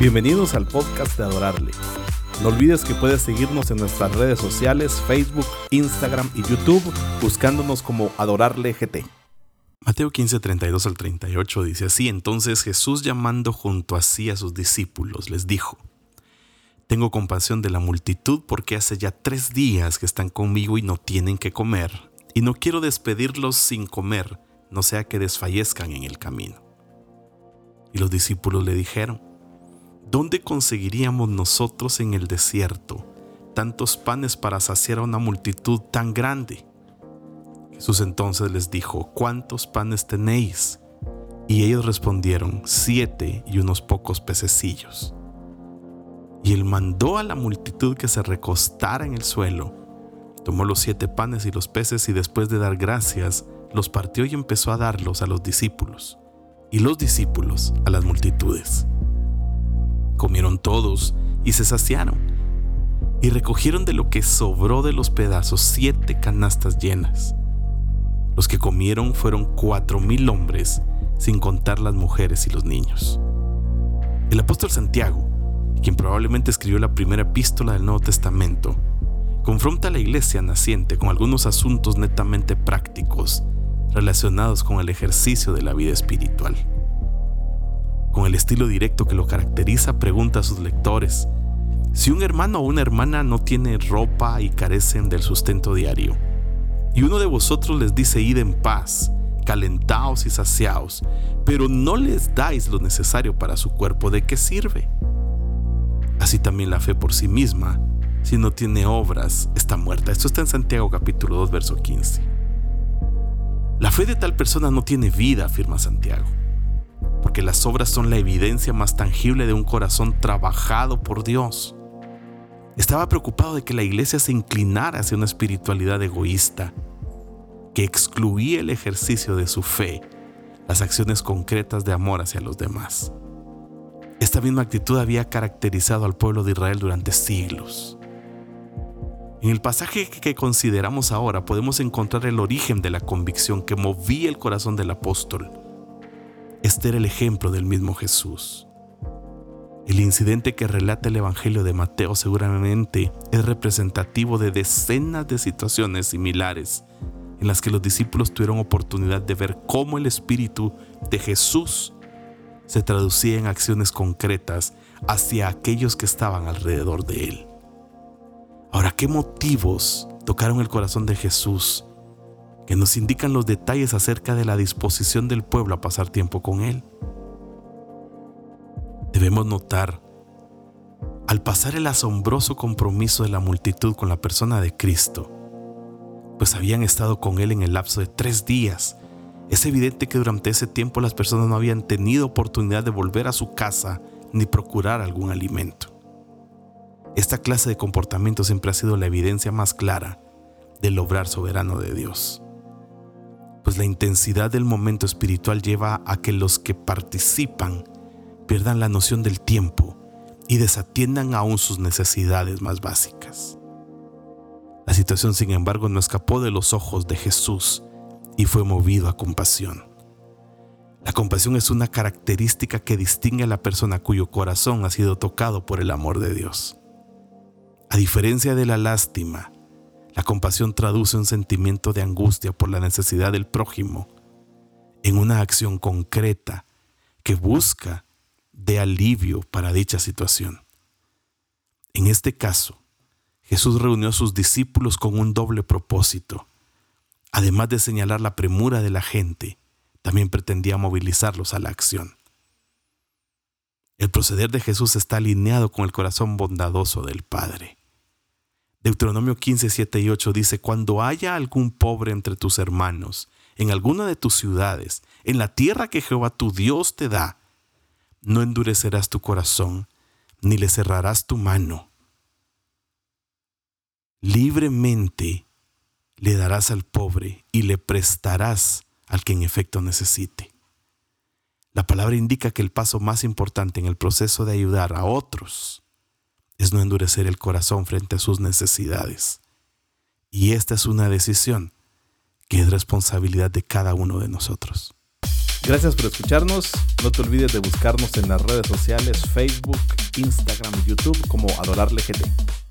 Bienvenidos al podcast de Adorarle. No olvides que puedes seguirnos en nuestras redes sociales, Facebook, Instagram y YouTube, buscándonos como Adorarle GT. Mateo 15, 32 al 38 dice así, entonces Jesús llamando junto a sí a sus discípulos, les dijo, Tengo compasión de la multitud porque hace ya tres días que están conmigo y no tienen que comer, y no quiero despedirlos sin comer, no sea que desfallezcan en el camino. Y los discípulos le dijeron, ¿dónde conseguiríamos nosotros en el desierto tantos panes para saciar a una multitud tan grande? Jesús entonces les dijo, ¿cuántos panes tenéis? Y ellos respondieron, siete y unos pocos pececillos. Y él mandó a la multitud que se recostara en el suelo, tomó los siete panes y los peces y después de dar gracias, los partió y empezó a darlos a los discípulos, y los discípulos a las multitudes. Comieron todos y se saciaron, y recogieron de lo que sobró de los pedazos siete canastas llenas. Los que comieron fueron cuatro mil hombres, sin contar las mujeres y los niños. El apóstol Santiago, quien probablemente escribió la primera epístola del Nuevo Testamento, confronta a la iglesia naciente con algunos asuntos netamente prácticos relacionados con el ejercicio de la vida espiritual. Con el estilo directo que lo caracteriza, pregunta a sus lectores, si un hermano o una hermana no tiene ropa y carecen del sustento diario, y uno de vosotros les dice id en paz, calentaos y saciaos, pero no les dais lo necesario para su cuerpo, ¿de qué sirve? Así también la fe por sí misma, si no tiene obras, está muerta. Esto está en Santiago capítulo 2, verso 15. La fe de tal persona no tiene vida, afirma Santiago porque las obras son la evidencia más tangible de un corazón trabajado por Dios. Estaba preocupado de que la iglesia se inclinara hacia una espiritualidad egoísta, que excluía el ejercicio de su fe, las acciones concretas de amor hacia los demás. Esta misma actitud había caracterizado al pueblo de Israel durante siglos. En el pasaje que consideramos ahora podemos encontrar el origen de la convicción que movía el corazón del apóstol este era el ejemplo del mismo Jesús. El incidente que relata el Evangelio de Mateo seguramente es representativo de decenas de situaciones similares en las que los discípulos tuvieron oportunidad de ver cómo el Espíritu de Jesús se traducía en acciones concretas hacia aquellos que estaban alrededor de él. Ahora, ¿qué motivos tocaron el corazón de Jesús que nos indican los detalles acerca de la disposición del pueblo a pasar tiempo con Él. Debemos notar, al pasar el asombroso compromiso de la multitud con la persona de Cristo, pues habían estado con Él en el lapso de tres días, es evidente que durante ese tiempo las personas no habían tenido oportunidad de volver a su casa ni procurar algún alimento. Esta clase de comportamiento siempre ha sido la evidencia más clara del obrar soberano de Dios pues la intensidad del momento espiritual lleva a que los que participan pierdan la noción del tiempo y desatiendan aún sus necesidades más básicas. La situación, sin embargo, no escapó de los ojos de Jesús y fue movido a compasión. La compasión es una característica que distingue a la persona cuyo corazón ha sido tocado por el amor de Dios. A diferencia de la lástima, la compasión traduce un sentimiento de angustia por la necesidad del prójimo en una acción concreta que busca de alivio para dicha situación. En este caso, Jesús reunió a sus discípulos con un doble propósito. Además de señalar la premura de la gente, también pretendía movilizarlos a la acción. El proceder de Jesús está alineado con el corazón bondadoso del Padre. Deuteronomio 15, 7 y 8 dice, Cuando haya algún pobre entre tus hermanos, en alguna de tus ciudades, en la tierra que Jehová tu Dios te da, no endurecerás tu corazón, ni le cerrarás tu mano. Libremente le darás al pobre y le prestarás al que en efecto necesite. La palabra indica que el paso más importante en el proceso de ayudar a otros es no endurecer el corazón frente a sus necesidades. Y esta es una decisión que es responsabilidad de cada uno de nosotros. Gracias por escucharnos. No te olvides de buscarnos en las redes sociales Facebook, Instagram y YouTube como Adorarle GT.